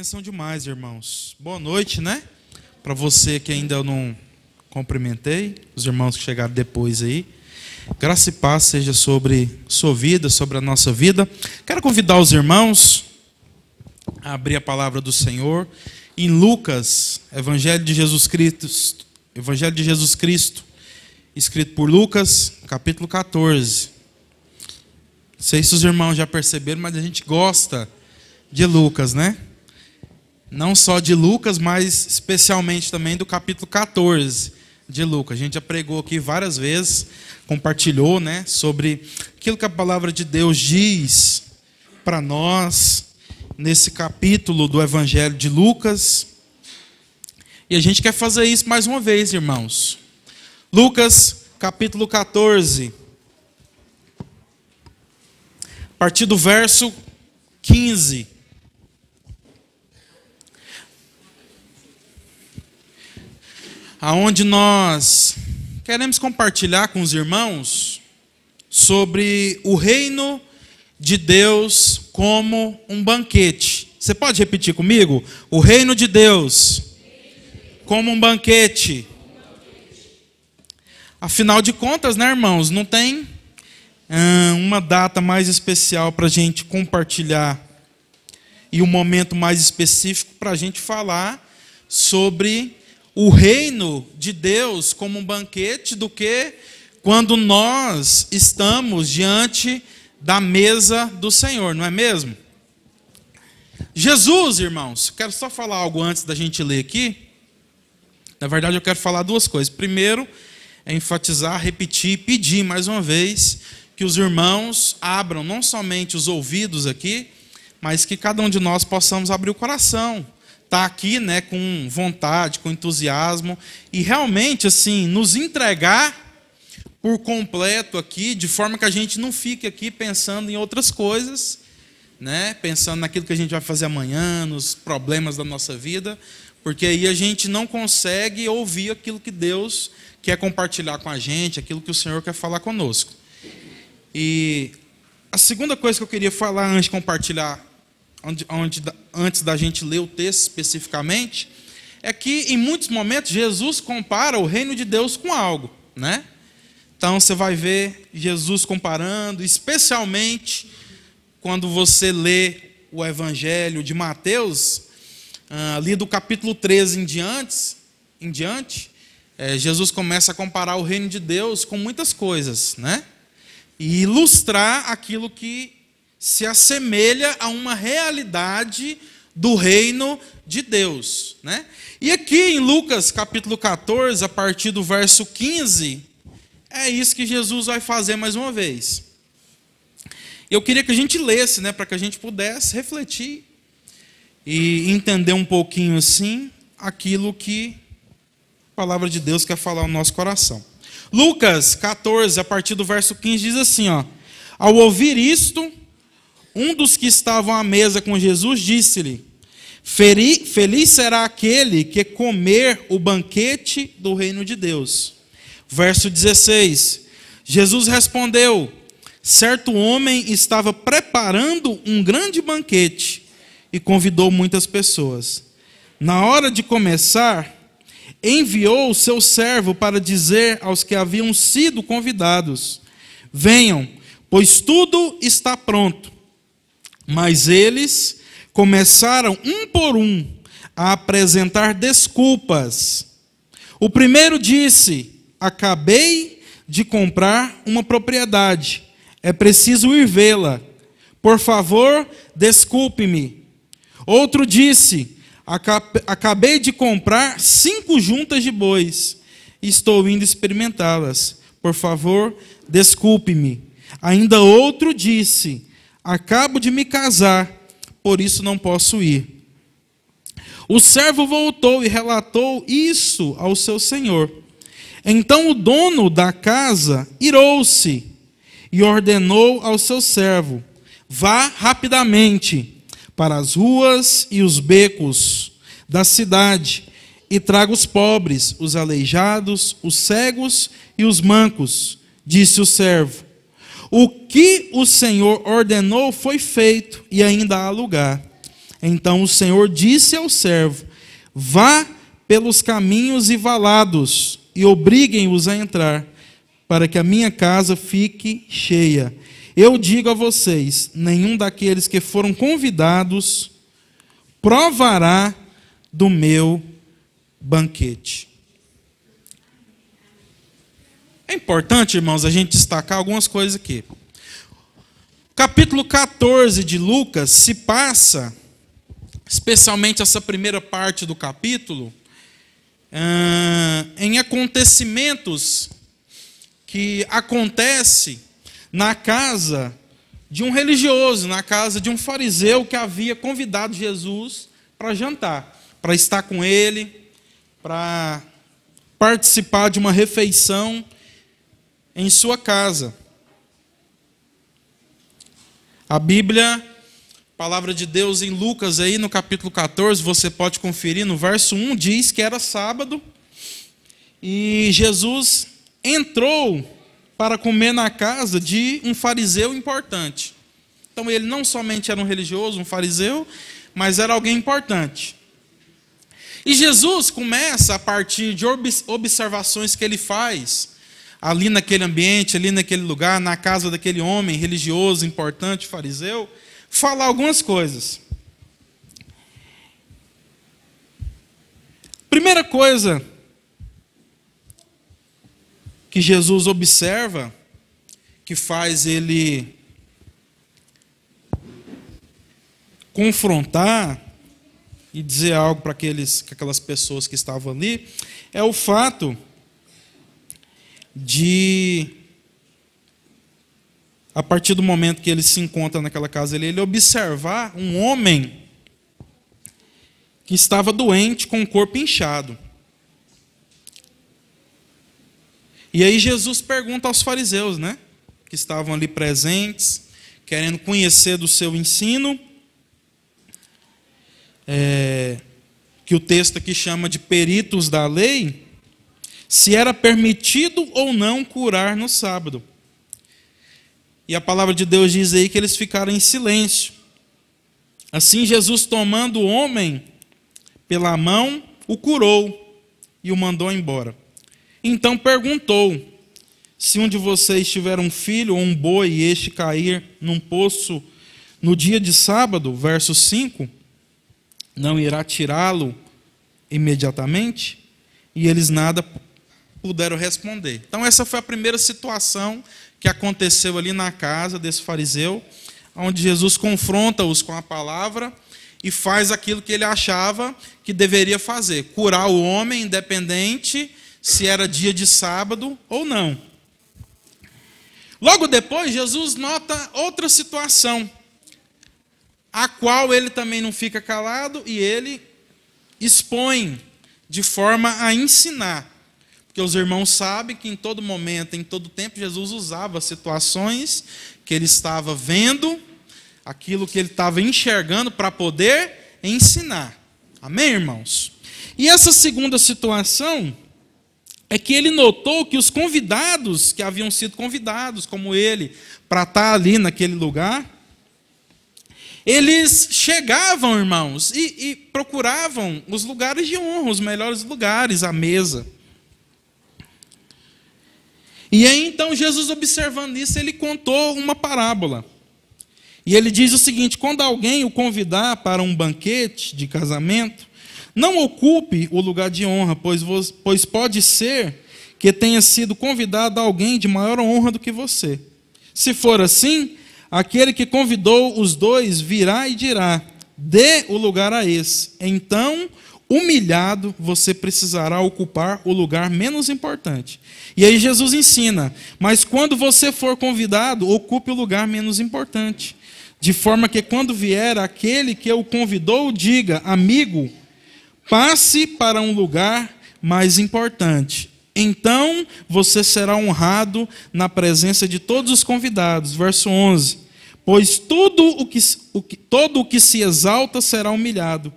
Benção demais, irmãos. Boa noite, né? Para você que ainda não cumprimentei, os irmãos que chegaram depois aí. Graça e paz seja sobre sua vida, sobre a nossa vida. Quero convidar os irmãos a abrir a palavra do Senhor em Lucas, Evangelho de Jesus Cristo, Evangelho de Jesus Cristo, escrito por Lucas, capítulo 14. Não sei se os irmãos já perceberam, mas a gente gosta de Lucas, né? Não só de Lucas, mas especialmente também do capítulo 14 de Lucas. A gente já pregou aqui várias vezes, compartilhou, né, sobre aquilo que a palavra de Deus diz para nós nesse capítulo do Evangelho de Lucas. E a gente quer fazer isso mais uma vez, irmãos. Lucas, capítulo 14. A partir do verso 15. Aonde nós queremos compartilhar com os irmãos sobre o reino de Deus como um banquete. Você pode repetir comigo? O reino de Deus como um banquete. Afinal de contas, né, irmãos, não tem hum, uma data mais especial para a gente compartilhar e um momento mais específico para a gente falar sobre o reino de Deus como um banquete do que quando nós estamos diante da mesa do Senhor, não é mesmo? Jesus, irmãos, quero só falar algo antes da gente ler aqui. Na verdade, eu quero falar duas coisas. Primeiro, é enfatizar, repetir, pedir mais uma vez que os irmãos abram não somente os ouvidos aqui, mas que cada um de nós possamos abrir o coração tá aqui, né, com vontade, com entusiasmo e realmente assim nos entregar por completo aqui, de forma que a gente não fique aqui pensando em outras coisas, né, pensando naquilo que a gente vai fazer amanhã, nos problemas da nossa vida, porque aí a gente não consegue ouvir aquilo que Deus quer compartilhar com a gente, aquilo que o Senhor quer falar conosco. E a segunda coisa que eu queria falar antes de compartilhar onde, onde, antes da gente ler o texto especificamente, é que em muitos momentos Jesus compara o reino de Deus com algo, né? Então você vai ver Jesus comparando, especialmente quando você lê o Evangelho de Mateus, ah, ali do capítulo 13 em diante, em diante é, Jesus começa a comparar o reino de Deus com muitas coisas, né? E ilustrar aquilo que se assemelha a uma realidade do reino de Deus. Né? E aqui em Lucas capítulo 14, a partir do verso 15, é isso que Jesus vai fazer mais uma vez. Eu queria que a gente lesse, né, para que a gente pudesse refletir e entender um pouquinho assim aquilo que a palavra de Deus quer falar no nosso coração. Lucas 14, a partir do verso 15, diz assim: ó, Ao ouvir isto, um dos que estavam à mesa com Jesus disse-lhe: Feliz será aquele que comer o banquete do reino de Deus. Verso 16: Jesus respondeu: Certo homem estava preparando um grande banquete e convidou muitas pessoas. Na hora de começar, enviou o seu servo para dizer aos que haviam sido convidados: Venham, pois tudo está pronto. Mas eles começaram um por um a apresentar desculpas. O primeiro disse: Acabei de comprar uma propriedade, é preciso ir vê-la. Por favor, desculpe-me. Outro disse: Acabei de comprar cinco juntas de bois, estou indo experimentá-las. Por favor, desculpe-me. Ainda outro disse: Acabo de me casar, por isso não posso ir. O servo voltou e relatou isso ao seu senhor. Então o dono da casa irou-se e ordenou ao seu servo: Vá rapidamente para as ruas e os becos da cidade e traga os pobres, os aleijados, os cegos e os mancos, disse o servo. O que o Senhor ordenou foi feito e ainda há lugar. Então o Senhor disse ao servo: Vá pelos caminhos e valados e obriguem-os a entrar, para que a minha casa fique cheia. Eu digo a vocês: nenhum daqueles que foram convidados provará do meu banquete. É importante, irmãos, a gente destacar algumas coisas aqui. Capítulo 14 de Lucas se passa, especialmente essa primeira parte do capítulo, em acontecimentos que acontece na casa de um religioso, na casa de um fariseu que havia convidado Jesus para jantar, para estar com ele, para participar de uma refeição em sua casa. A Bíblia, palavra de Deus em Lucas, aí no capítulo 14, você pode conferir, no verso 1 diz que era sábado e Jesus entrou para comer na casa de um fariseu importante. Então ele não somente era um religioso, um fariseu, mas era alguém importante. E Jesus começa a partir de observações que ele faz ali naquele ambiente, ali naquele lugar, na casa daquele homem religioso, importante, fariseu, falar algumas coisas. Primeira coisa que Jesus observa, que faz ele confrontar e dizer algo para aquelas pessoas que estavam ali, é o fato de a partir do momento que ele se encontra naquela casa, ele, ele observar um homem que estava doente com o corpo inchado. E aí Jesus pergunta aos fariseus, né, que estavam ali presentes, querendo conhecer do seu ensino, é, que o texto aqui chama de peritos da lei, se era permitido ou não curar no sábado. E a palavra de Deus diz aí que eles ficaram em silêncio. Assim, Jesus, tomando o homem pela mão, o curou e o mandou embora. Então perguntou: Se um de vocês tiver um filho ou um boi e este cair num poço no dia de sábado, verso 5, não irá tirá-lo imediatamente? E eles nada puderam responder. Então, essa foi a primeira situação que aconteceu ali na casa desse fariseu, onde Jesus confronta-os com a palavra e faz aquilo que ele achava que deveria fazer: curar o homem, independente se era dia de sábado ou não. Logo depois, Jesus nota outra situação, a qual ele também não fica calado e ele expõe de forma a ensinar. Porque os irmãos sabem que em todo momento, em todo tempo, Jesus usava situações que ele estava vendo, aquilo que ele estava enxergando para poder ensinar. Amém, irmãos? E essa segunda situação é que ele notou que os convidados que haviam sido convidados, como ele, para estar ali naquele lugar, eles chegavam, irmãos, e, e procuravam os lugares de honra, os melhores lugares, a mesa. E aí então Jesus, observando isso, ele contou uma parábola. E ele diz o seguinte: quando alguém o convidar para um banquete de casamento, não ocupe o lugar de honra, pois, pois pode ser que tenha sido convidado alguém de maior honra do que você. Se for assim, aquele que convidou os dois virá e dirá: dê o lugar a esse. Então humilhado, você precisará ocupar o lugar menos importante. E aí Jesus ensina: mas quando você for convidado, ocupe o lugar menos importante. De forma que quando vier aquele que o convidou, diga: amigo, passe para um lugar mais importante. Então você será honrado na presença de todos os convidados. Verso 11: Pois tudo o que, o que, todo o que se exalta será humilhado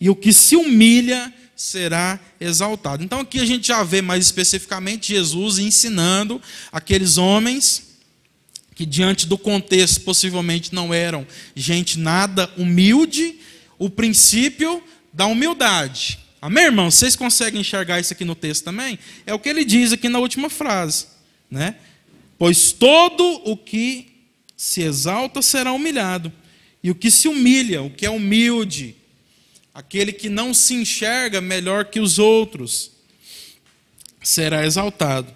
e o que se humilha será exaltado. Então aqui a gente já vê mais especificamente Jesus ensinando aqueles homens que diante do contexto possivelmente não eram gente nada humilde o princípio da humildade. Amém, irmão? Vocês conseguem enxergar isso aqui no texto também? É o que ele diz aqui na última frase, né? Pois todo o que se exalta será humilhado, e o que se humilha, o que é humilde, aquele que não se enxerga melhor que os outros, será exaltado.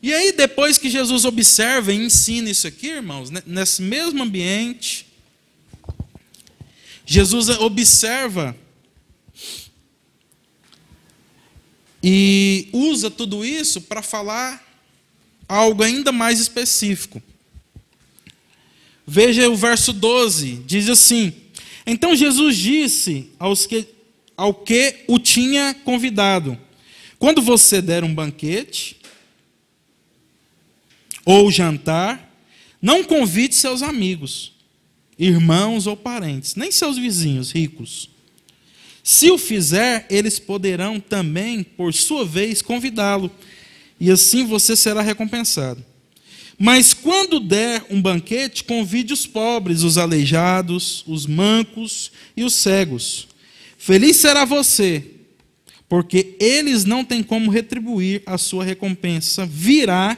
E aí, depois que Jesus observa e ensina isso aqui, irmãos, nesse mesmo ambiente, Jesus observa e usa tudo isso para falar algo ainda mais específico. Veja o verso 12, diz assim: Então Jesus disse aos que, ao que o tinha convidado: Quando você der um banquete ou jantar, não convide seus amigos, irmãos ou parentes, nem seus vizinhos ricos. Se o fizer, eles poderão também, por sua vez, convidá-lo, e assim você será recompensado. Mas quando der um banquete, convide os pobres, os aleijados, os mancos e os cegos. Feliz será você, porque eles não têm como retribuir a sua recompensa, virá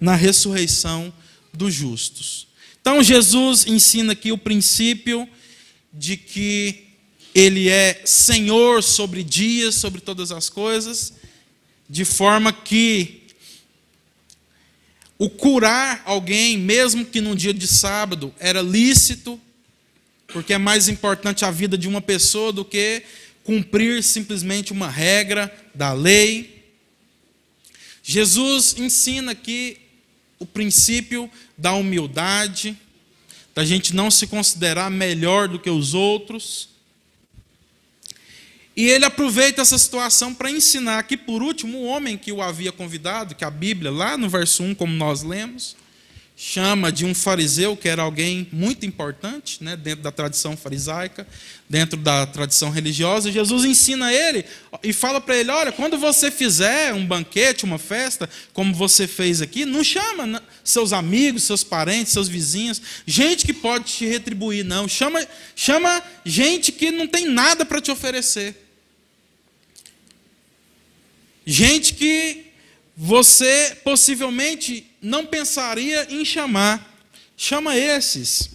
na ressurreição dos justos. Então Jesus ensina aqui o princípio de que ele é Senhor sobre dias, sobre todas as coisas, de forma que o curar alguém, mesmo que num dia de sábado, era lícito, porque é mais importante a vida de uma pessoa do que cumprir simplesmente uma regra da lei. Jesus ensina aqui o princípio da humildade, da gente não se considerar melhor do que os outros, e ele aproveita essa situação para ensinar que, por último, o homem que o havia convidado, que a Bíblia, lá no verso 1, como nós lemos, chama de um fariseu, que era alguém muito importante, né, dentro da tradição farisaica, dentro da tradição religiosa. Jesus ensina ele e fala para ele: olha, quando você fizer um banquete, uma festa, como você fez aqui, não chama seus amigos, seus parentes, seus vizinhos, gente que pode te retribuir, não. Chama, chama gente que não tem nada para te oferecer. Gente que você possivelmente não pensaria em chamar. Chama esses.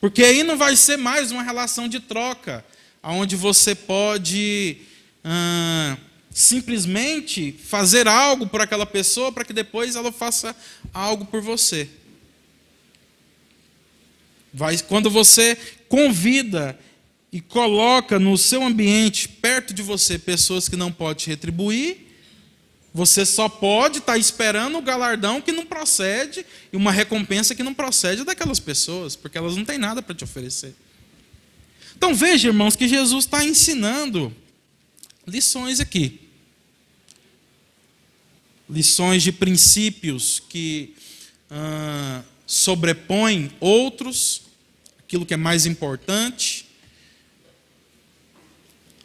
Porque aí não vai ser mais uma relação de troca, onde você pode ah, simplesmente fazer algo por aquela pessoa para que depois ela faça algo por você. Vai, quando você convida e coloca no seu ambiente, perto de você, pessoas que não podem te retribuir, você só pode estar tá esperando o galardão que não procede e uma recompensa que não procede daquelas pessoas, porque elas não têm nada para te oferecer. Então veja, irmãos, que Jesus está ensinando lições aqui. Lições de princípios que ah, sobrepõem outros, aquilo que é mais importante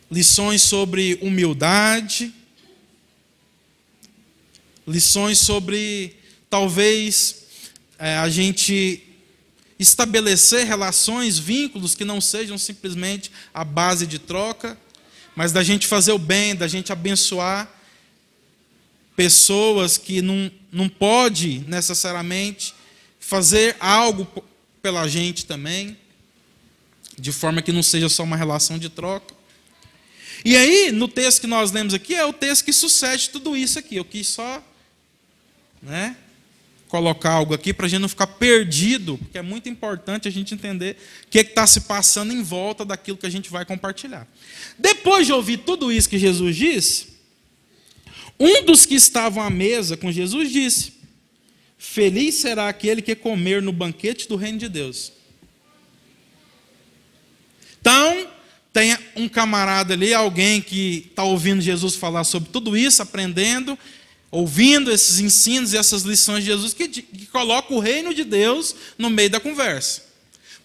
lições sobre humildade, lições sobre talvez é, a gente estabelecer relações, vínculos que não sejam simplesmente a base de troca, mas da gente fazer o bem, da gente abençoar pessoas que não, não pode necessariamente fazer algo pela gente também, de forma que não seja só uma relação de troca. E aí, no texto que nós lemos aqui, é o texto que sucede tudo isso aqui. Eu quis só né, colocar algo aqui para a gente não ficar perdido, porque é muito importante a gente entender o que está se passando em volta daquilo que a gente vai compartilhar. Depois de ouvir tudo isso que Jesus disse, um dos que estavam à mesa com Jesus disse: Feliz será aquele que comer no banquete do reino de Deus. Então, tem um camarada ali, alguém que está ouvindo Jesus falar sobre tudo isso, aprendendo, ouvindo esses ensinos e essas lições de Jesus, que, que coloca o reino de Deus no meio da conversa.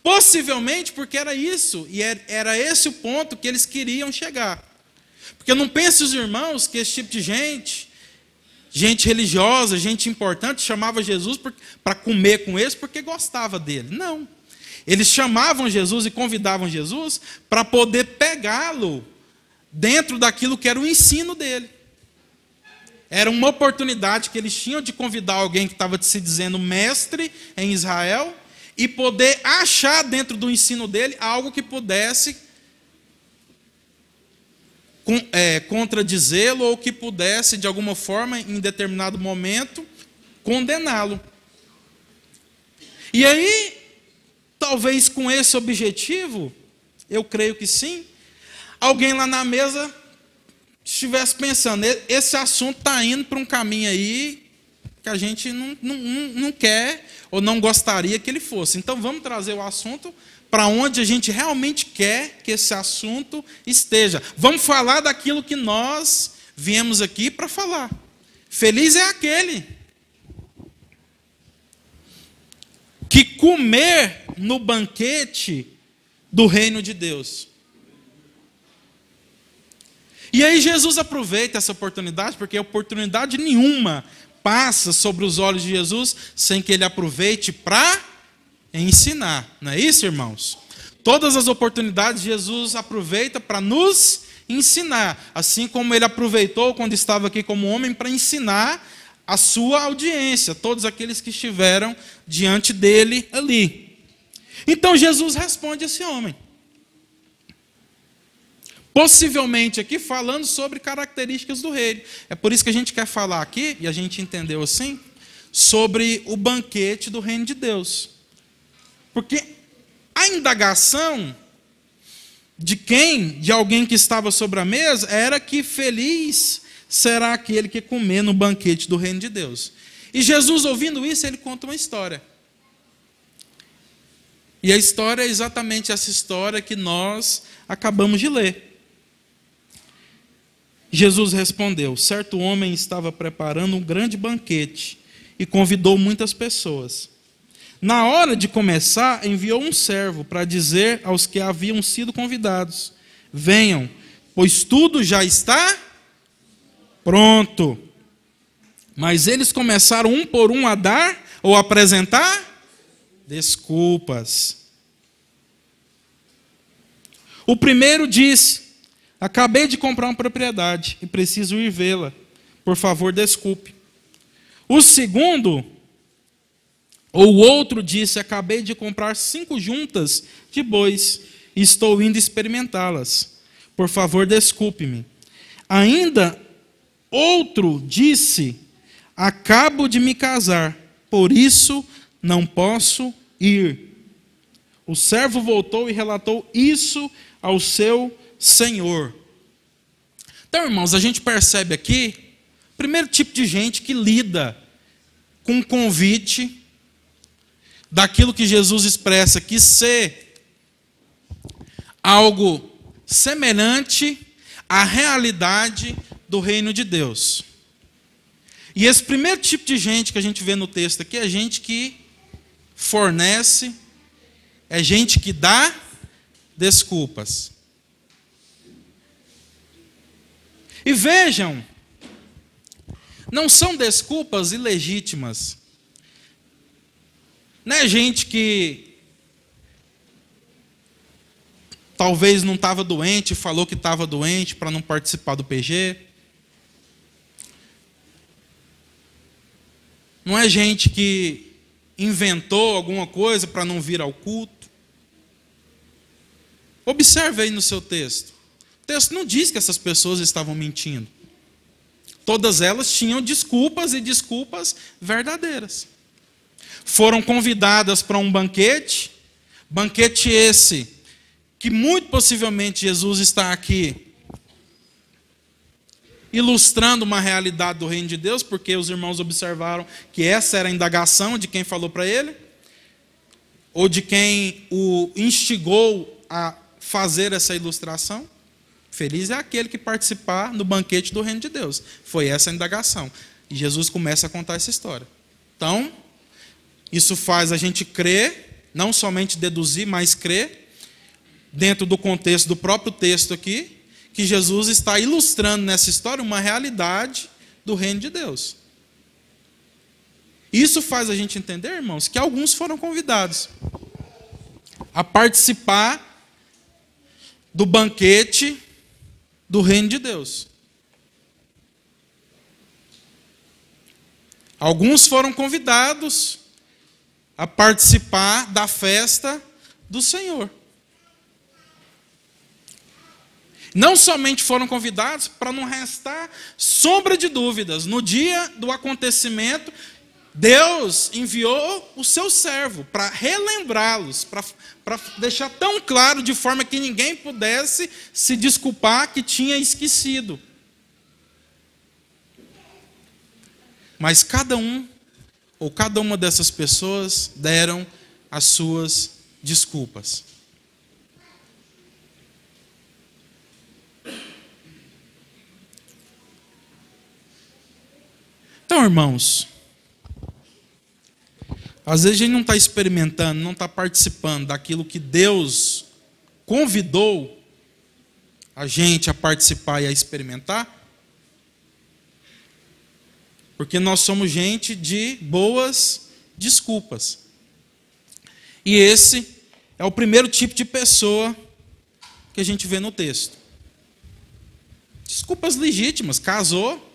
Possivelmente porque era isso, e era esse o ponto que eles queriam chegar. Porque não pense os irmãos que esse tipo de gente, gente religiosa, gente importante, chamava Jesus para comer com eles porque gostava dele. Não. Eles chamavam Jesus e convidavam Jesus para poder pegá-lo dentro daquilo que era o ensino dele. Era uma oportunidade que eles tinham de convidar alguém que estava se dizendo mestre em Israel e poder achar dentro do ensino dele algo que pudesse é, contradizê-lo ou que pudesse, de alguma forma, em determinado momento, condená-lo. E aí, talvez com esse objetivo, eu creio que sim, alguém lá na mesa estivesse pensando, esse assunto está indo para um caminho aí que a gente não, não, não quer ou não gostaria que ele fosse. Então vamos trazer o assunto para onde a gente realmente quer que esse assunto esteja. Vamos falar daquilo que nós viemos aqui para falar. Feliz é aquele que comer no banquete do reino de Deus. E aí Jesus aproveita essa oportunidade, porque oportunidade nenhuma passa sobre os olhos de Jesus sem que ele aproveite para ensinar. Não é isso, irmãos? Todas as oportunidades Jesus aproveita para nos ensinar, assim como ele aproveitou quando estava aqui como homem para ensinar a sua audiência, todos aqueles que estiveram diante dele ali. Então Jesus responde a esse homem. Possivelmente aqui falando sobre características do rei. É por isso que a gente quer falar aqui, e a gente entendeu assim, sobre o banquete do reino de Deus. Porque a indagação de quem, de alguém que estava sobre a mesa, era que feliz será aquele que comer no banquete do reino de Deus. E Jesus, ouvindo isso, ele conta uma história. E a história é exatamente essa história que nós acabamos de ler. Jesus respondeu: Certo homem estava preparando um grande banquete e convidou muitas pessoas. Na hora de começar, enviou um servo para dizer aos que haviam sido convidados: Venham, pois tudo já está pronto. Mas eles começaram um por um a dar ou apresentar desculpas. O primeiro disse: Acabei de comprar uma propriedade e preciso ir vê-la. Por favor, desculpe. O segundo, ou o outro, disse: Acabei de comprar cinco juntas de bois e estou indo experimentá-las. Por favor, desculpe-me. Ainda outro disse: Acabo de me casar, por isso não posso ir. O servo voltou e relatou isso ao seu Senhor. Então, irmãos, a gente percebe aqui, primeiro tipo de gente que lida com um convite daquilo que Jesus expressa que ser algo semelhante à realidade do reino de Deus. E esse primeiro tipo de gente que a gente vê no texto aqui é gente que fornece, é gente que dá desculpas. E vejam, não são desculpas ilegítimas. Não é gente que talvez não estava doente, falou que estava doente para não participar do PG. Não é gente que inventou alguma coisa para não vir ao culto. Observe aí no seu texto texto não diz que essas pessoas estavam mentindo. Todas elas tinham desculpas e desculpas verdadeiras. Foram convidadas para um banquete, banquete esse, que muito possivelmente Jesus está aqui ilustrando uma realidade do reino de Deus, porque os irmãos observaram que essa era a indagação de quem falou para ele, ou de quem o instigou a fazer essa ilustração. Feliz é aquele que participar no banquete do reino de Deus. Foi essa a indagação. E Jesus começa a contar essa história. Então, isso faz a gente crer, não somente deduzir, mas crer, dentro do contexto do próprio texto aqui, que Jesus está ilustrando nessa história uma realidade do reino de Deus. Isso faz a gente entender, irmãos, que alguns foram convidados. a participar do banquete do reino de Deus. Alguns foram convidados a participar da festa do Senhor. Não somente foram convidados, para não restar sombra de dúvidas, no dia do acontecimento, Deus enviou o seu servo para relembrá-los, para deixar tão claro de forma que ninguém pudesse se desculpar que tinha esquecido. Mas cada um, ou cada uma dessas pessoas, deram as suas desculpas. Então, irmãos, às vezes a gente não está experimentando, não está participando daquilo que Deus convidou a gente a participar e a experimentar, porque nós somos gente de boas desculpas. E esse é o primeiro tipo de pessoa que a gente vê no texto. Desculpas legítimas, casou,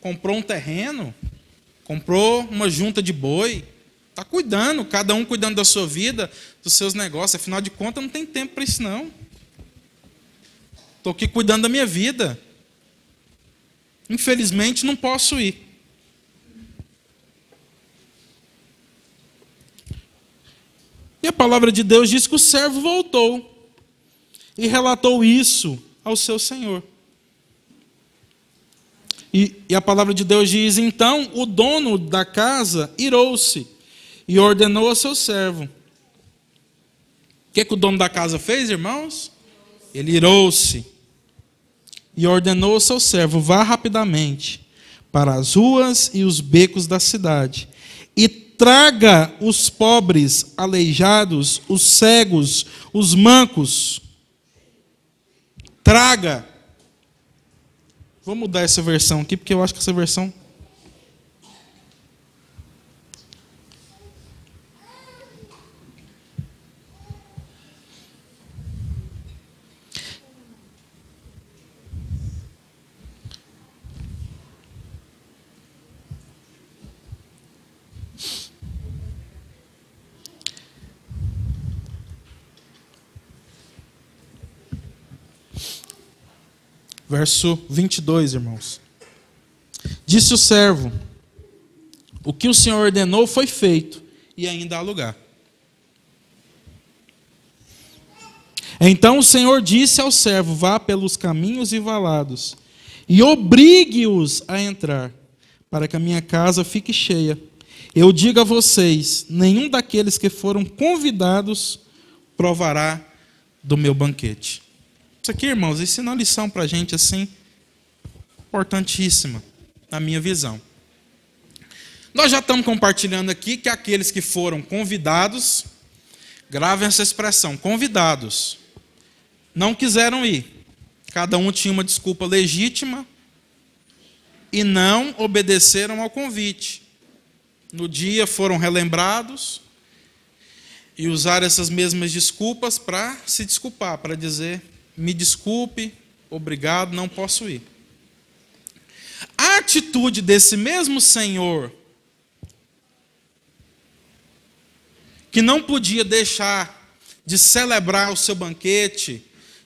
comprou um terreno, comprou uma junta de boi, está cuidando, cada um cuidando da sua vida, dos seus negócios. Afinal de contas, não tem tempo para isso, não. Estou aqui cuidando da minha vida. Infelizmente, não posso ir. E a palavra de Deus diz que o servo voltou e relatou isso ao seu senhor. E, e a palavra de Deus diz: então o dono da casa irou-se e ordenou a seu servo. O que, que o dono da casa fez, irmãos? Ele irou-se e ordenou ao seu servo: vá rapidamente para as ruas e os becos da cidade e traga os pobres, aleijados, os cegos, os mancos. Traga Vou mudar essa versão aqui, porque eu acho que essa versão. Verso 22, irmãos. Disse o servo: O que o Senhor ordenou foi feito, e ainda há lugar. Então o Senhor disse ao servo: Vá pelos caminhos e valados, e obrigue-os a entrar, para que a minha casa fique cheia. Eu digo a vocês: nenhum daqueles que foram convidados provará do meu banquete. Isso aqui, irmãos, ensina uma lição para a gente assim, importantíssima, na minha visão. Nós já estamos compartilhando aqui que aqueles que foram convidados, gravem essa expressão, convidados, não quiseram ir. Cada um tinha uma desculpa legítima e não obedeceram ao convite. No dia foram relembrados e usaram essas mesmas desculpas para se desculpar, para dizer me desculpe, obrigado, não posso ir. A atitude desse mesmo Senhor, que não podia deixar de celebrar o seu banquete,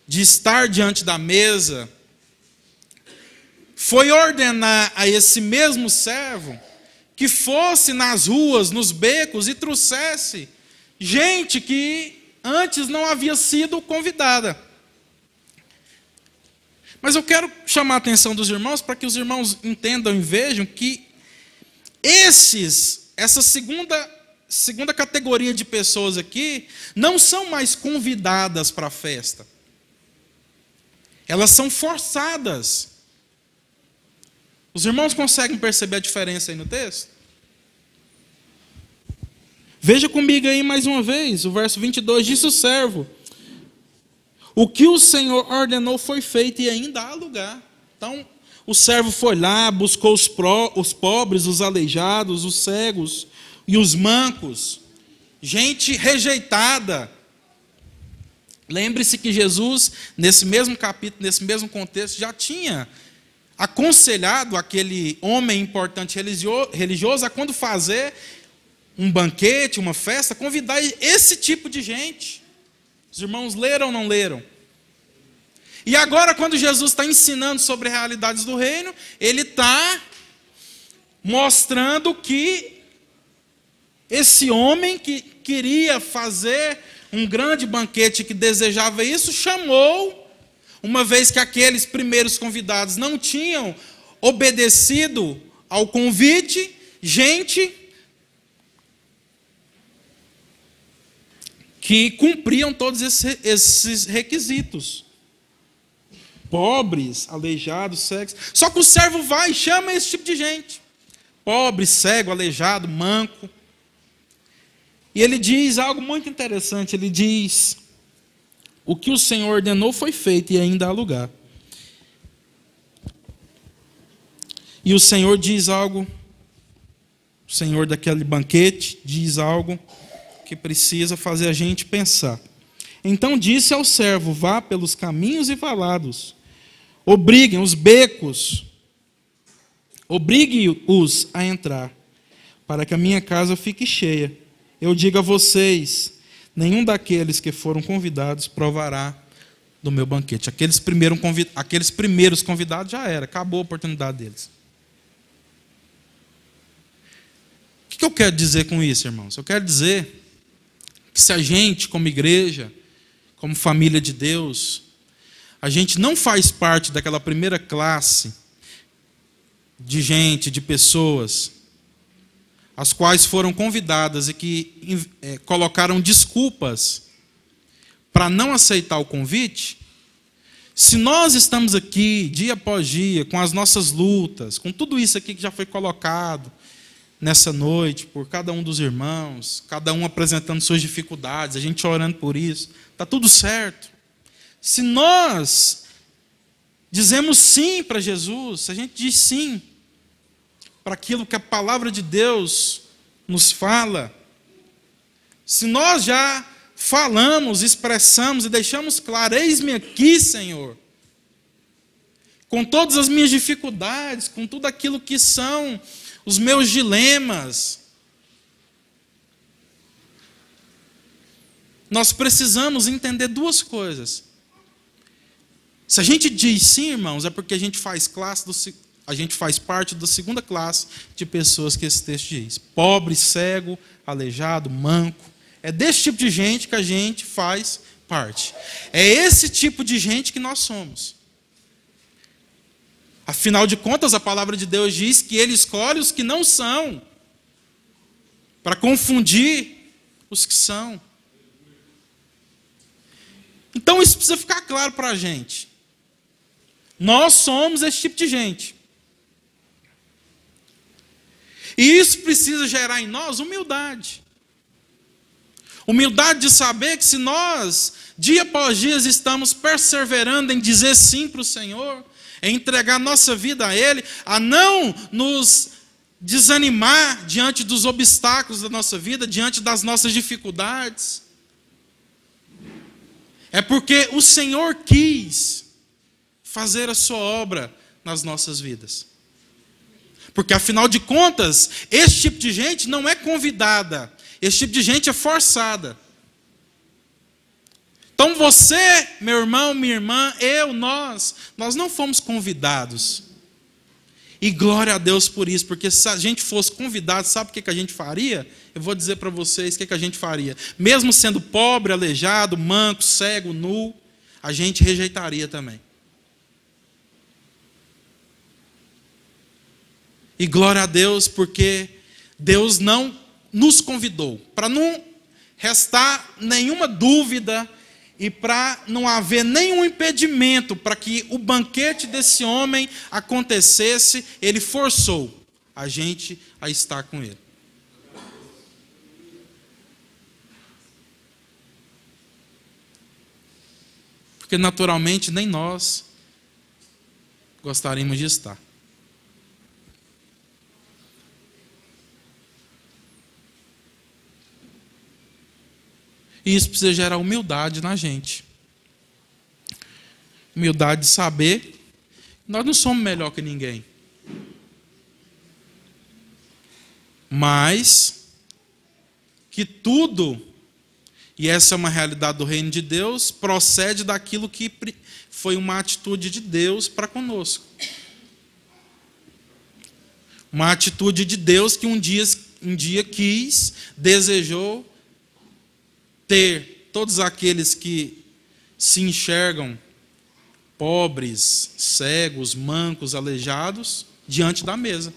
de estar diante da mesa, foi ordenar a esse mesmo servo que fosse nas ruas, nos becos e trouxesse gente que antes não havia sido convidada. Mas eu quero chamar a atenção dos irmãos para que os irmãos entendam e vejam que esses, essa segunda, segunda categoria de pessoas aqui, não são mais convidadas para a festa. Elas são forçadas. Os irmãos conseguem perceber a diferença aí no texto? Veja comigo aí mais uma vez, o verso 22 diz o servo: o que o Senhor ordenou foi feito e ainda há lugar. Então, o servo foi lá, buscou os, pró, os pobres, os aleijados, os cegos e os mancos, gente rejeitada, Lembre-se que Jesus, nesse mesmo capítulo, nesse mesmo contexto, já tinha aconselhado aquele homem importante religioso a quando fazer um banquete, uma festa, convidar esse tipo de gente. Os irmãos leram ou não leram? E agora, quando Jesus está ensinando sobre realidades do reino, ele está mostrando que esse homem que queria fazer um grande banquete, que desejava isso, chamou, uma vez que aqueles primeiros convidados não tinham obedecido ao convite, gente que cumpriam todos esses requisitos pobres, aleijados, cegos. Só que o servo vai e chama esse tipo de gente: pobre, cego, aleijado, manco. E ele diz algo muito interessante: ele diz, o que o Senhor ordenou foi feito e ainda há lugar. E o Senhor diz algo, o Senhor daquele banquete diz algo que precisa fazer a gente pensar. Então disse ao servo: Vá pelos caminhos e valados, Obriguem os becos, obrigue-os a entrar, para que a minha casa fique cheia. Eu digo a vocês: nenhum daqueles que foram convidados provará do meu banquete. Aqueles, primeiro, aqueles primeiros convidados já era, acabou a oportunidade deles. O que eu quero dizer com isso, irmãos? Eu quero dizer que se a gente, como igreja, como família de Deus, a gente não faz parte daquela primeira classe de gente, de pessoas, as quais foram convidadas e que é, colocaram desculpas para não aceitar o convite, se nós estamos aqui dia após dia, com as nossas lutas, com tudo isso aqui que já foi colocado nessa noite por cada um dos irmãos, cada um apresentando suas dificuldades, a gente orando por isso, está tudo certo. Se nós dizemos sim para Jesus, se a gente diz sim para aquilo que a palavra de Deus nos fala, se nós já falamos, expressamos e deixamos claro: eis-me aqui, Senhor, com todas as minhas dificuldades, com tudo aquilo que são os meus dilemas, nós precisamos entender duas coisas. Se a gente diz sim, irmãos, é porque a gente faz classe do, a gente faz parte da segunda classe de pessoas que esse texto diz: pobre, cego, aleijado, manco. É desse tipo de gente que a gente faz parte. É esse tipo de gente que nós somos. Afinal de contas, a palavra de Deus diz que ele escolhe os que não são, para confundir os que são. Então isso precisa ficar claro para a gente. Nós somos esse tipo de gente. E isso precisa gerar em nós humildade. Humildade de saber que se nós, dia após dia, estamos perseverando em dizer sim para o Senhor, em entregar nossa vida a Ele, a não nos desanimar diante dos obstáculos da nossa vida, diante das nossas dificuldades, é porque o Senhor quis fazer a sua obra nas nossas vidas. Porque afinal de contas, esse tipo de gente não é convidada, esse tipo de gente é forçada. Então você, meu irmão, minha irmã, eu, nós, nós não fomos convidados. E glória a Deus por isso, porque se a gente fosse convidado, sabe o que a gente faria? Eu vou dizer para vocês o que a gente faria. Mesmo sendo pobre, aleijado, manco, cego, nu, a gente rejeitaria também. E glória a Deus, porque Deus não nos convidou. Para não restar nenhuma dúvida e para não haver nenhum impedimento para que o banquete desse homem acontecesse, ele forçou a gente a estar com ele. Porque naturalmente nem nós gostaríamos de estar. E isso precisa gerar humildade na gente. humildade de saber nós não somos melhor que ninguém. Mas que tudo, e essa é uma realidade do reino de Deus, procede daquilo que foi uma atitude de Deus para conosco. Uma atitude de Deus que um dia, um dia quis, desejou ter todos aqueles que se enxergam pobres, cegos, mancos, aleijados diante da mesa.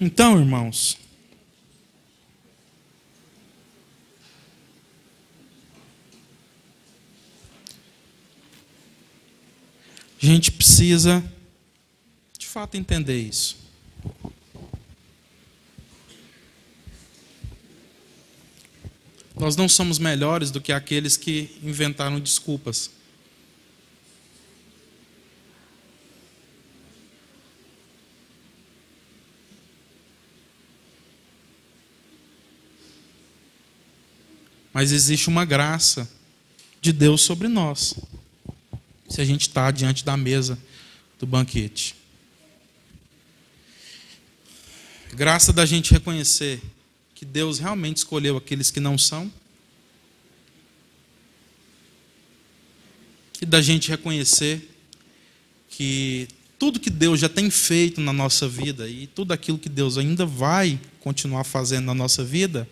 Então, irmãos, a gente precisa, de fato, entender isso. Nós não somos melhores do que aqueles que inventaram desculpas. Mas existe uma graça de Deus sobre nós, se a gente está diante da mesa do banquete. Graça da gente reconhecer que Deus realmente escolheu aqueles que não são, e da gente reconhecer que tudo que Deus já tem feito na nossa vida e tudo aquilo que Deus ainda vai continuar fazendo na nossa vida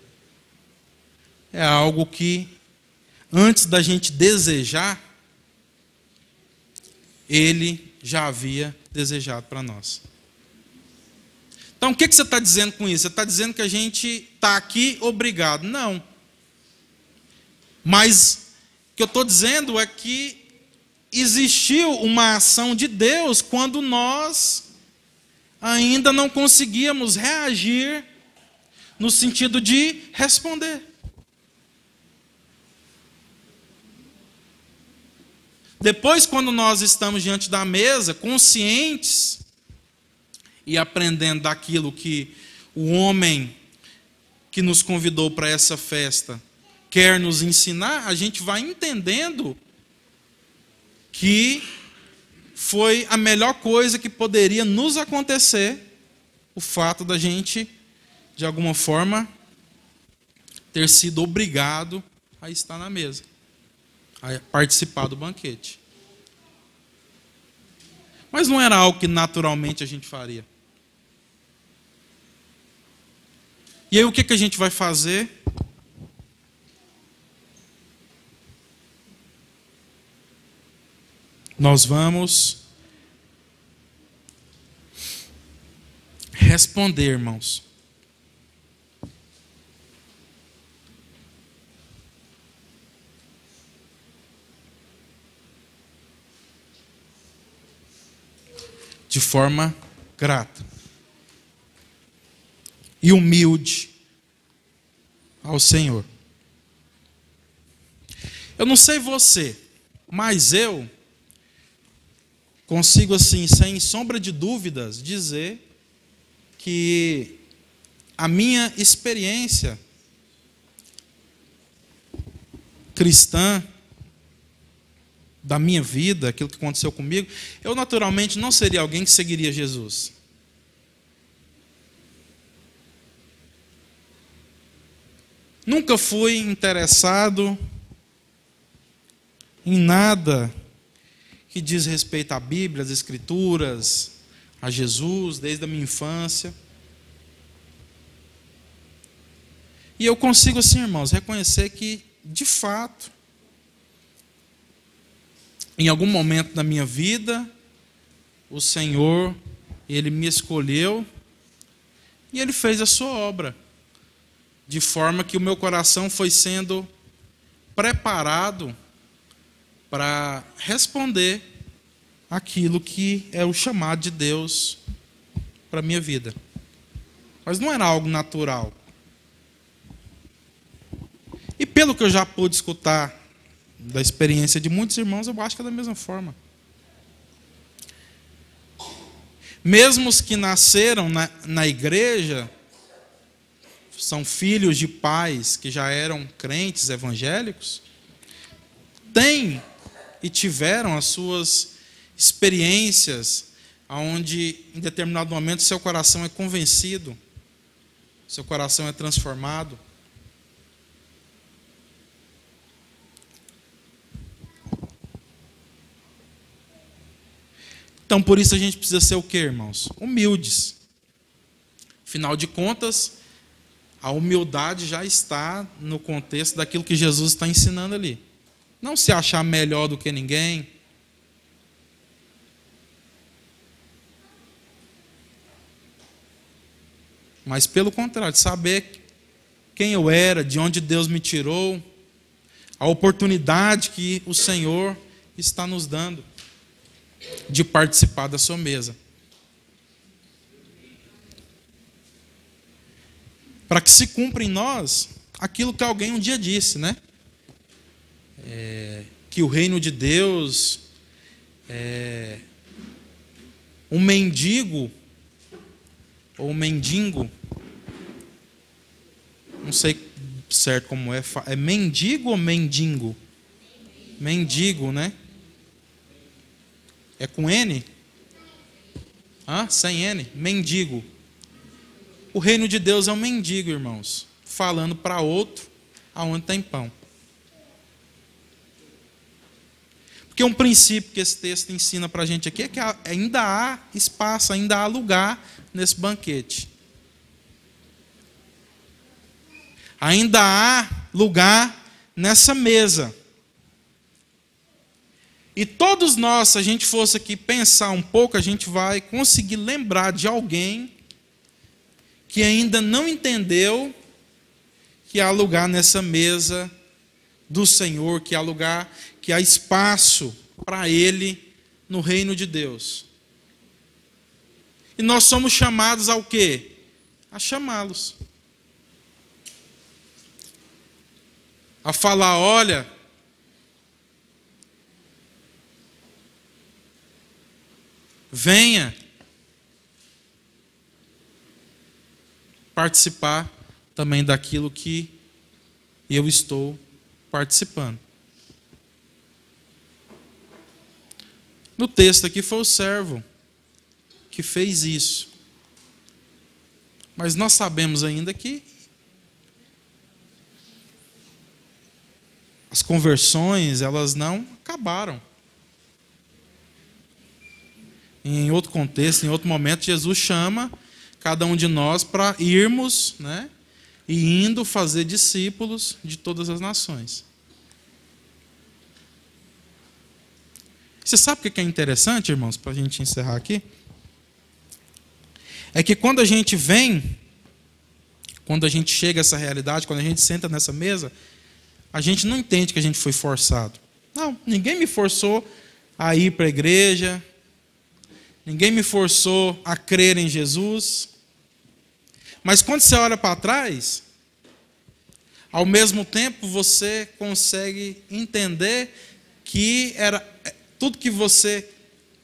é algo que, antes da gente desejar, ele já havia desejado para nós. Então, o que, você está dizendo com isso? Você está dizendo que a gente está aqui obrigado? Não. Mas o que eu estou dizendo é que existiu uma ação de Deus quando nós ainda não conseguíamos reagir no sentido de responder. Depois, quando nós estamos diante da mesa, conscientes e aprendendo daquilo que o homem que nos convidou para essa festa quer nos ensinar, a gente vai entendendo que foi a melhor coisa que poderia nos acontecer o fato da gente, de alguma forma, ter sido obrigado a estar na mesa a participar do banquete. Mas não era algo que naturalmente a gente faria. E aí o que, que a gente vai fazer? Nós vamos responder, irmãos. De forma grata e humilde ao Senhor. Eu não sei você, mas eu consigo assim, sem sombra de dúvidas, dizer que a minha experiência cristã da minha vida, aquilo que aconteceu comigo, eu naturalmente não seria alguém que seguiria Jesus. Nunca fui interessado em nada que diz respeito à Bíblia, às Escrituras, a Jesus, desde a minha infância. E eu consigo, assim, irmãos, reconhecer que, de fato, em algum momento da minha vida, o Senhor, Ele me escolheu E ele fez a sua obra, de forma que o meu coração foi sendo preparado para responder aquilo que é o chamado de Deus para a minha vida. Mas não era algo natural. E pelo que eu já pude escutar da experiência de muitos irmãos, eu acho que é da mesma forma. Mesmo os que nasceram na, na igreja, são filhos de pais que já eram crentes evangélicos, têm e tiveram as suas experiências onde em determinado momento seu coração é convencido, seu coração é transformado. Então, por isso a gente precisa ser o quê, irmãos? Humildes. Afinal de contas, a humildade já está no contexto daquilo que Jesus está ensinando ali. Não se achar melhor do que ninguém. Mas, pelo contrário, saber quem eu era, de onde Deus me tirou, a oportunidade que o Senhor está nos dando de participar da sua mesa. Para que se cumpra em nós aquilo que alguém um dia disse, né? É, que o reino de Deus é um mendigo ou um mendigo, não sei certo como é, é mendigo ou mendigo? Mendigo, né? É com N? Hã? Sem N? Mendigo. O reino de Deus é um mendigo, irmãos, falando para outro aonde tem pão. Porque um princípio que esse texto ensina para a gente aqui é que ainda há espaço, ainda há lugar nesse banquete. Ainda há lugar nessa mesa. E todos nós, se a gente fosse aqui pensar um pouco, a gente vai conseguir lembrar de alguém que ainda não entendeu que há lugar nessa mesa do Senhor, que há lugar, que há espaço para ele no reino de Deus. E nós somos chamados ao quê? A chamá-los. A falar, olha, venha participar também daquilo que eu estou participando. No texto aqui foi o servo que fez isso. Mas nós sabemos ainda que as conversões, elas não acabaram em outro contexto, em outro momento, Jesus chama cada um de nós para irmos, né? E indo fazer discípulos de todas as nações. Você sabe o que é interessante, irmãos, para a gente encerrar aqui? É que quando a gente vem, quando a gente chega a essa realidade, quando a gente senta nessa mesa, a gente não entende que a gente foi forçado. Não, ninguém me forçou a ir para a igreja, ninguém me forçou a crer em Jesus. Mas quando você olha para trás, ao mesmo tempo você consegue entender que era é, tudo que você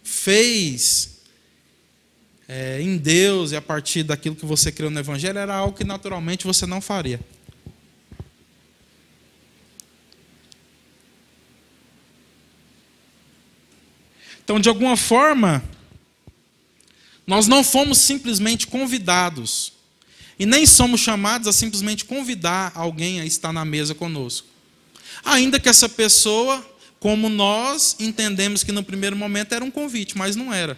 fez é, em Deus e a partir daquilo que você criou no Evangelho era algo que naturalmente você não faria. Então, de alguma forma, nós não fomos simplesmente convidados. E nem somos chamados a simplesmente convidar alguém a estar na mesa conosco. Ainda que essa pessoa, como nós, entendemos que no primeiro momento era um convite, mas não era.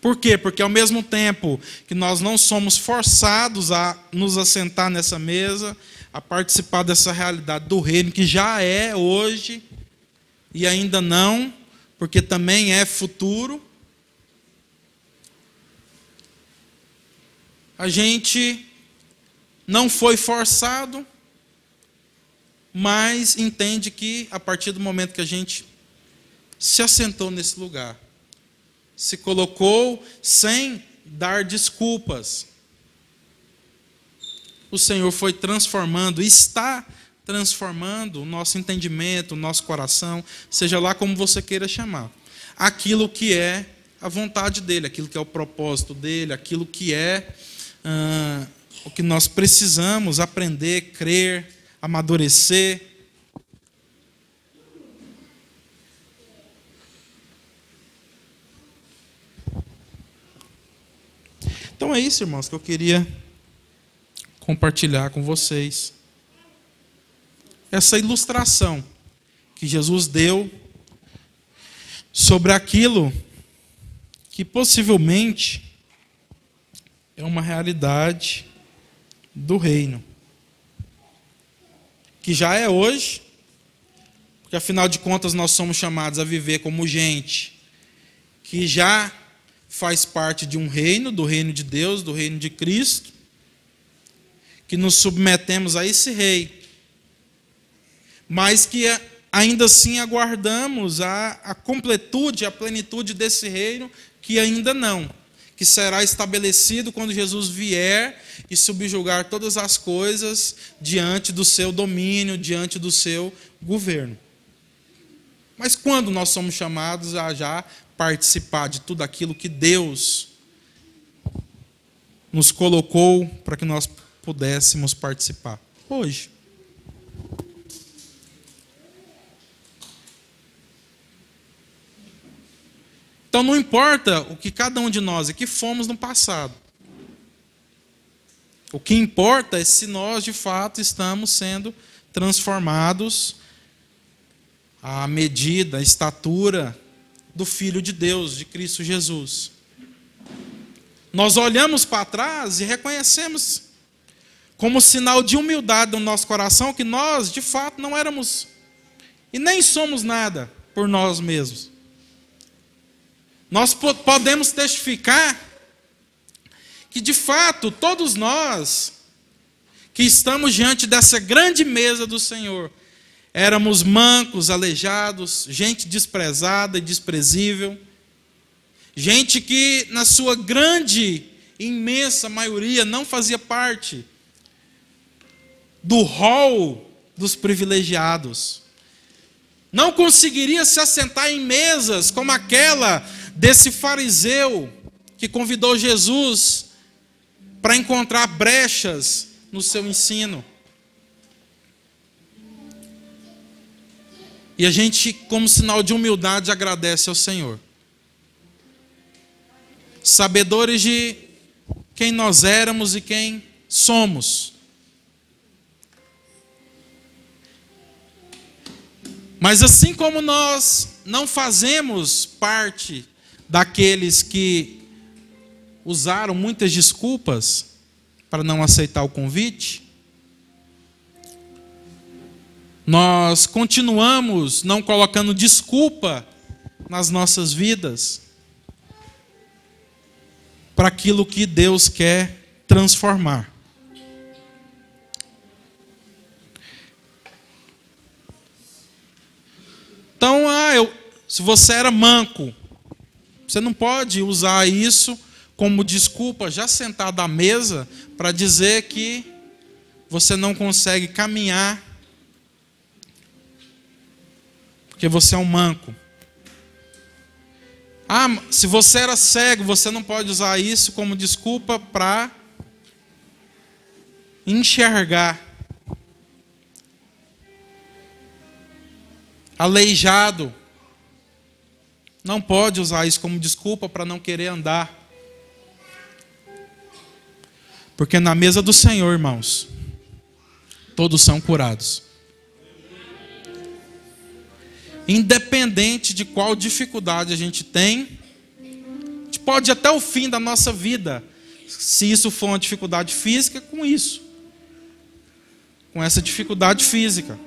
Por quê? Porque ao mesmo tempo que nós não somos forçados a nos assentar nessa mesa, a participar dessa realidade do reino que já é hoje e ainda não porque também é futuro. A gente não foi forçado, mas entende que a partir do momento que a gente se assentou nesse lugar, se colocou sem dar desculpas, o Senhor foi transformando, está transformando transformando o nosso entendimento, o nosso coração, seja lá como você queira chamar, aquilo que é a vontade dele, aquilo que é o propósito dele, aquilo que é ah, o que nós precisamos aprender, crer, amadurecer. Então é isso, irmãos, que eu queria compartilhar com vocês. Essa ilustração que Jesus deu sobre aquilo que possivelmente é uma realidade do reino que já é hoje, porque afinal de contas nós somos chamados a viver como gente que já faz parte de um reino, do reino de Deus, do reino de Cristo, que nos submetemos a esse rei, mas que ainda assim aguardamos a, a completude, a plenitude desse reino, que ainda não que será estabelecido quando Jesus vier e subjugar todas as coisas diante do seu domínio, diante do seu governo. Mas quando nós somos chamados a já participar de tudo aquilo que Deus nos colocou para que nós pudéssemos participar? Hoje. Então não importa o que cada um de nós aqui fomos no passado. O que importa é se nós de fato estamos sendo transformados à medida, à estatura do Filho de Deus, de Cristo Jesus. Nós olhamos para trás e reconhecemos, como sinal de humildade no nosso coração, que nós de fato não éramos e nem somos nada por nós mesmos. Nós podemos testificar que, de fato, todos nós que estamos diante dessa grande mesa do Senhor, éramos mancos, aleijados, gente desprezada e desprezível, gente que, na sua grande, imensa maioria, não fazia parte do rol dos privilegiados. Não conseguiria se assentar em mesas como aquela desse fariseu que convidou Jesus para encontrar brechas no seu ensino. E a gente, como sinal de humildade, agradece ao Senhor. Sabedores de quem nós éramos e quem somos. Mas assim como nós não fazemos parte daqueles que usaram muitas desculpas para não aceitar o convite, nós continuamos não colocando desculpa nas nossas vidas para aquilo que Deus quer transformar. Então, ah, eu, se você era manco, você não pode usar isso como desculpa, já sentado à mesa, para dizer que você não consegue caminhar porque você é um manco. Ah, se você era cego, você não pode usar isso como desculpa para enxergar. Aleijado, não pode usar isso como desculpa para não querer andar. Porque na mesa do Senhor, irmãos, todos são curados. Independente de qual dificuldade a gente tem, a gente pode ir até o fim da nossa vida, se isso for uma dificuldade física, com isso. Com essa dificuldade física.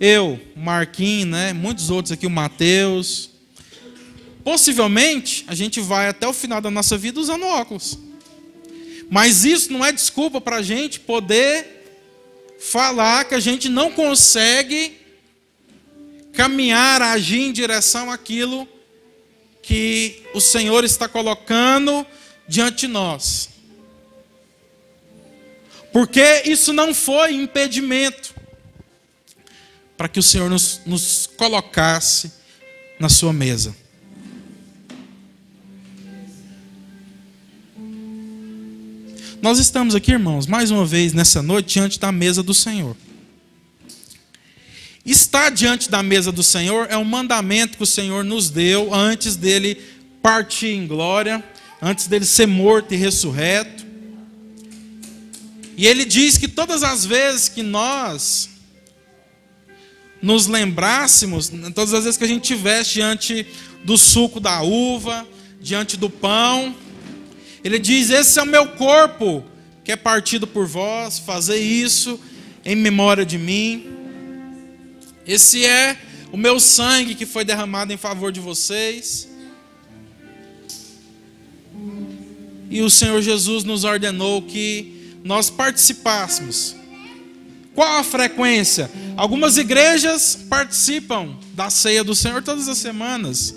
Eu, Marquinhos, né, muitos outros aqui, o Mateus, Possivelmente, a gente vai até o final da nossa vida usando óculos. Mas isso não é desculpa para a gente poder falar que a gente não consegue caminhar, agir em direção àquilo que o Senhor está colocando diante de nós. Porque isso não foi impedimento para que o Senhor nos, nos colocasse na sua mesa. Nós estamos aqui, irmãos, mais uma vez nessa noite diante da mesa do Senhor. Estar diante da mesa do Senhor é um mandamento que o Senhor nos deu antes dele partir em glória, antes dele ser morto e ressurreto. E ele diz que todas as vezes que nós nos lembrássemos, todas as vezes que a gente estivesse diante do suco da uva, diante do pão, ele diz: Esse é o meu corpo que é partido por vós, fazer isso em memória de mim. Esse é o meu sangue que foi derramado em favor de vocês. E o Senhor Jesus nos ordenou que nós participássemos. Qual a frequência? Algumas igrejas participam da ceia do Senhor todas as semanas.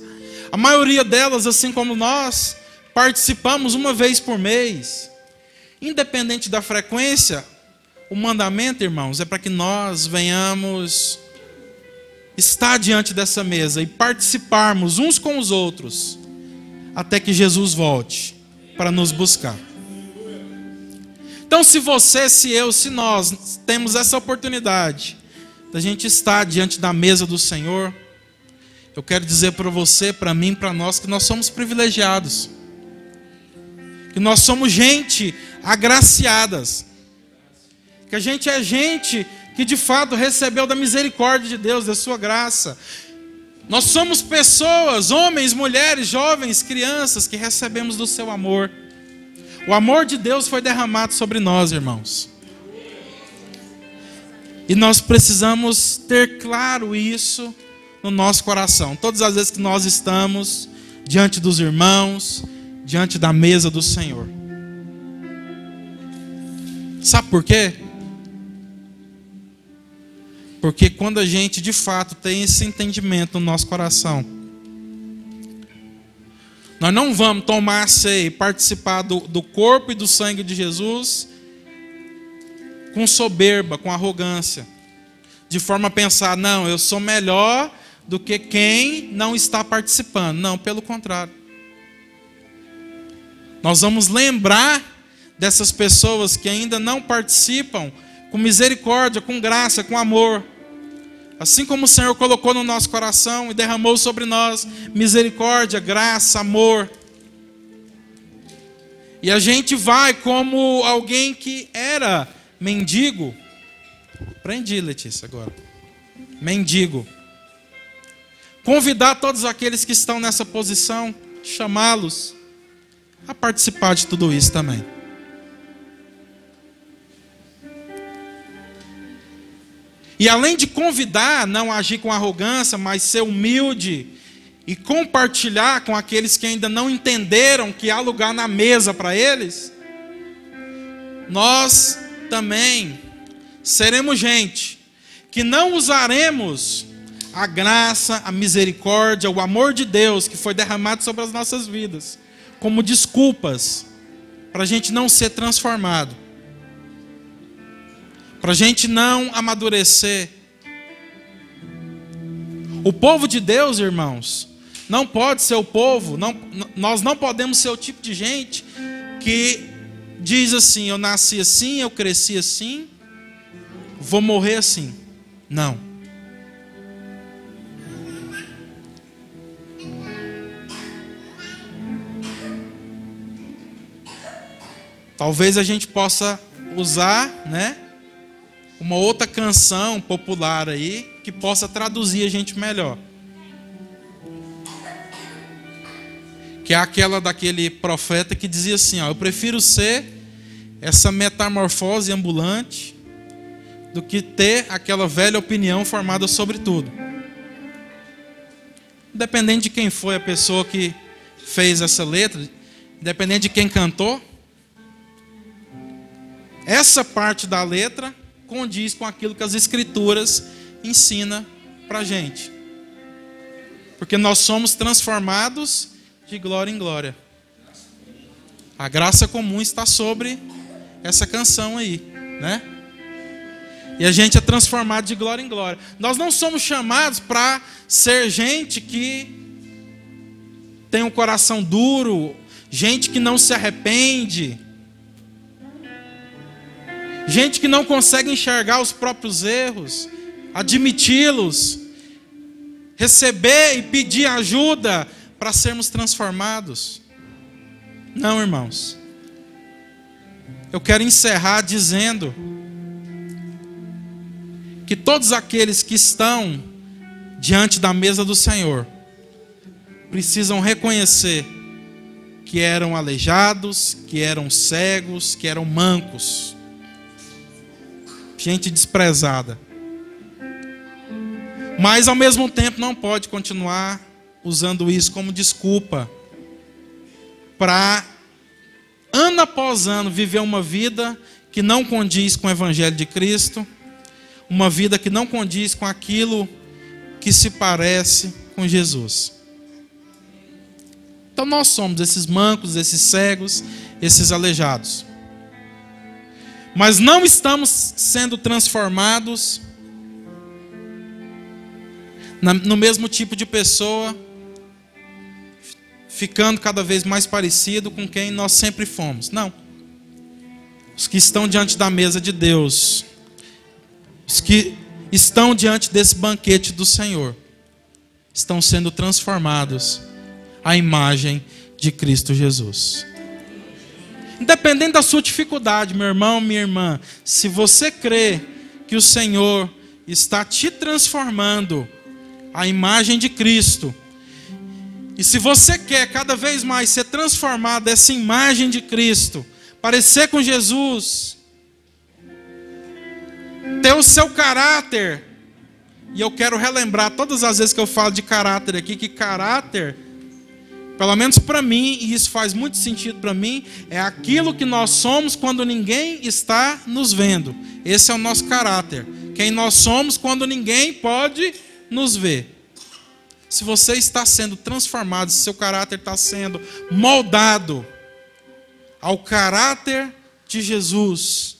A maioria delas, assim como nós, participamos uma vez por mês. Independente da frequência, o mandamento, irmãos, é para que nós venhamos estar diante dessa mesa e participarmos uns com os outros até que Jesus volte para nos buscar. Então, se você, se eu, se nós temos essa oportunidade da gente estar diante da mesa do Senhor, eu quero dizer para você, para mim, para nós, que nós somos privilegiados, que nós somos gente agraciadas, que a gente é gente que de fato recebeu da misericórdia de Deus, da sua graça. Nós somos pessoas, homens, mulheres, jovens, crianças, que recebemos do seu amor. O amor de Deus foi derramado sobre nós, irmãos. E nós precisamos ter claro isso no nosso coração. Todas as vezes que nós estamos diante dos irmãos, diante da mesa do Senhor. Sabe por quê? Porque quando a gente de fato tem esse entendimento no nosso coração, nós não vamos tomar a ceia e participar do, do corpo e do sangue de Jesus com soberba, com arrogância, de forma a pensar, não, eu sou melhor do que quem não está participando. Não, pelo contrário. Nós vamos lembrar dessas pessoas que ainda não participam com misericórdia, com graça, com amor. Assim como o Senhor colocou no nosso coração e derramou sobre nós misericórdia, graça, amor. E a gente vai como alguém que era mendigo. Aprendi, Letícia, agora. Mendigo. Convidar todos aqueles que estão nessa posição, chamá-los a participar de tudo isso também. E além de convidar, não agir com arrogância, mas ser humilde e compartilhar com aqueles que ainda não entenderam que há lugar na mesa para eles, nós também seremos gente que não usaremos a graça, a misericórdia, o amor de Deus que foi derramado sobre as nossas vidas como desculpas para a gente não ser transformado para a gente não amadurecer. O povo de Deus, irmãos, não pode ser o povo, não, nós não podemos ser o tipo de gente que diz assim: eu nasci assim, eu cresci assim, vou morrer assim. Não. Talvez a gente possa usar, né? uma outra canção popular aí que possa traduzir a gente melhor. Que é aquela daquele profeta que dizia assim: ó, Eu prefiro ser essa metamorfose ambulante do que ter aquela velha opinião formada sobre tudo. Independente de quem foi a pessoa que fez essa letra, independente de quem cantou, essa parte da letra condiz com aquilo que as Escrituras ensina para gente. Porque nós somos transformados de glória em glória. A graça comum está sobre essa canção aí, né? E a gente é transformado de glória em glória. Nós não somos chamados para ser gente que tem um coração duro, gente que não se arrepende, gente que não consegue enxergar os próprios erros, admiti-los, receber e pedir ajuda para sermos transformados. Não, irmãos. Eu quero encerrar dizendo que todos aqueles que estão diante da mesa do Senhor precisam reconhecer que eram aleijados, que eram cegos, que eram mancos, gente desprezada. Mas ao mesmo tempo não pode continuar usando isso como desculpa para ano após ano viver uma vida que não condiz com o evangelho de Cristo, uma vida que não condiz com aquilo que se parece com Jesus. Então nós somos esses mancos, esses cegos, esses aleijados. Mas não estamos sendo transformados no mesmo tipo de pessoa ficando cada vez mais parecido com quem nós sempre fomos. Não. Os que estão diante da mesa de Deus, os que estão diante desse banquete do Senhor, estão sendo transformados à imagem de Cristo Jesus. Independente da sua dificuldade, meu irmão, minha irmã, se você crê que o Senhor está te transformando à imagem de Cristo, e se você quer cada vez mais ser transformado dessa imagem de Cristo, parecer com Jesus, ter o seu caráter, e eu quero relembrar todas as vezes que eu falo de caráter aqui, que caráter, pelo menos para mim, e isso faz muito sentido para mim, é aquilo que nós somos quando ninguém está nos vendo. Esse é o nosso caráter. Quem nós somos quando ninguém pode nos ver se você está sendo transformado, se seu caráter está sendo moldado ao caráter de Jesus,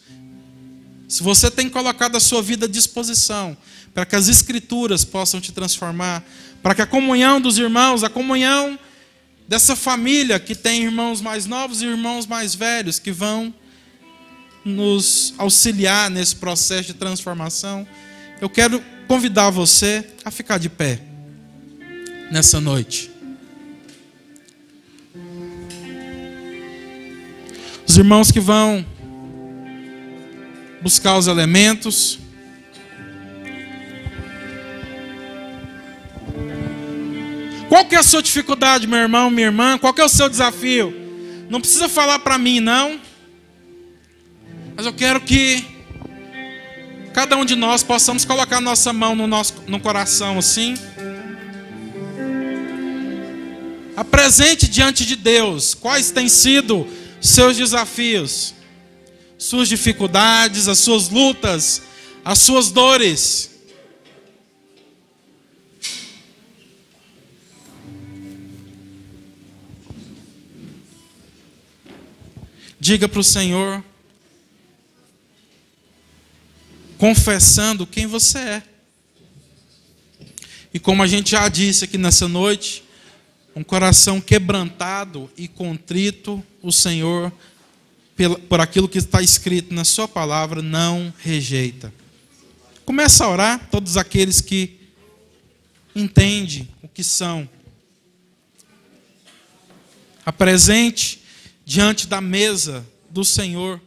se você tem colocado a sua vida à disposição para que as Escrituras possam te transformar, para que a comunhão dos irmãos, a comunhão dessa família que tem irmãos mais novos e irmãos mais velhos que vão nos auxiliar nesse processo de transformação, eu quero convidar você a ficar de pé nessa noite. Os irmãos que vão buscar os elementos. Qual que é a sua dificuldade, meu irmão, minha irmã? Qual que é o seu desafio? Não precisa falar para mim, não. Mas eu quero que cada um de nós possamos colocar nossa mão no nosso no coração assim. Apresente diante de Deus quais têm sido seus desafios, suas dificuldades, as suas lutas, as suas dores. Diga para o Senhor, confessando quem você é. E como a gente já disse aqui nessa noite, um coração quebrantado e contrito, o Senhor, por aquilo que está escrito na Sua palavra, não rejeita. Começa a orar, todos aqueles que entendem o que são. Apresente diante da mesa do Senhor.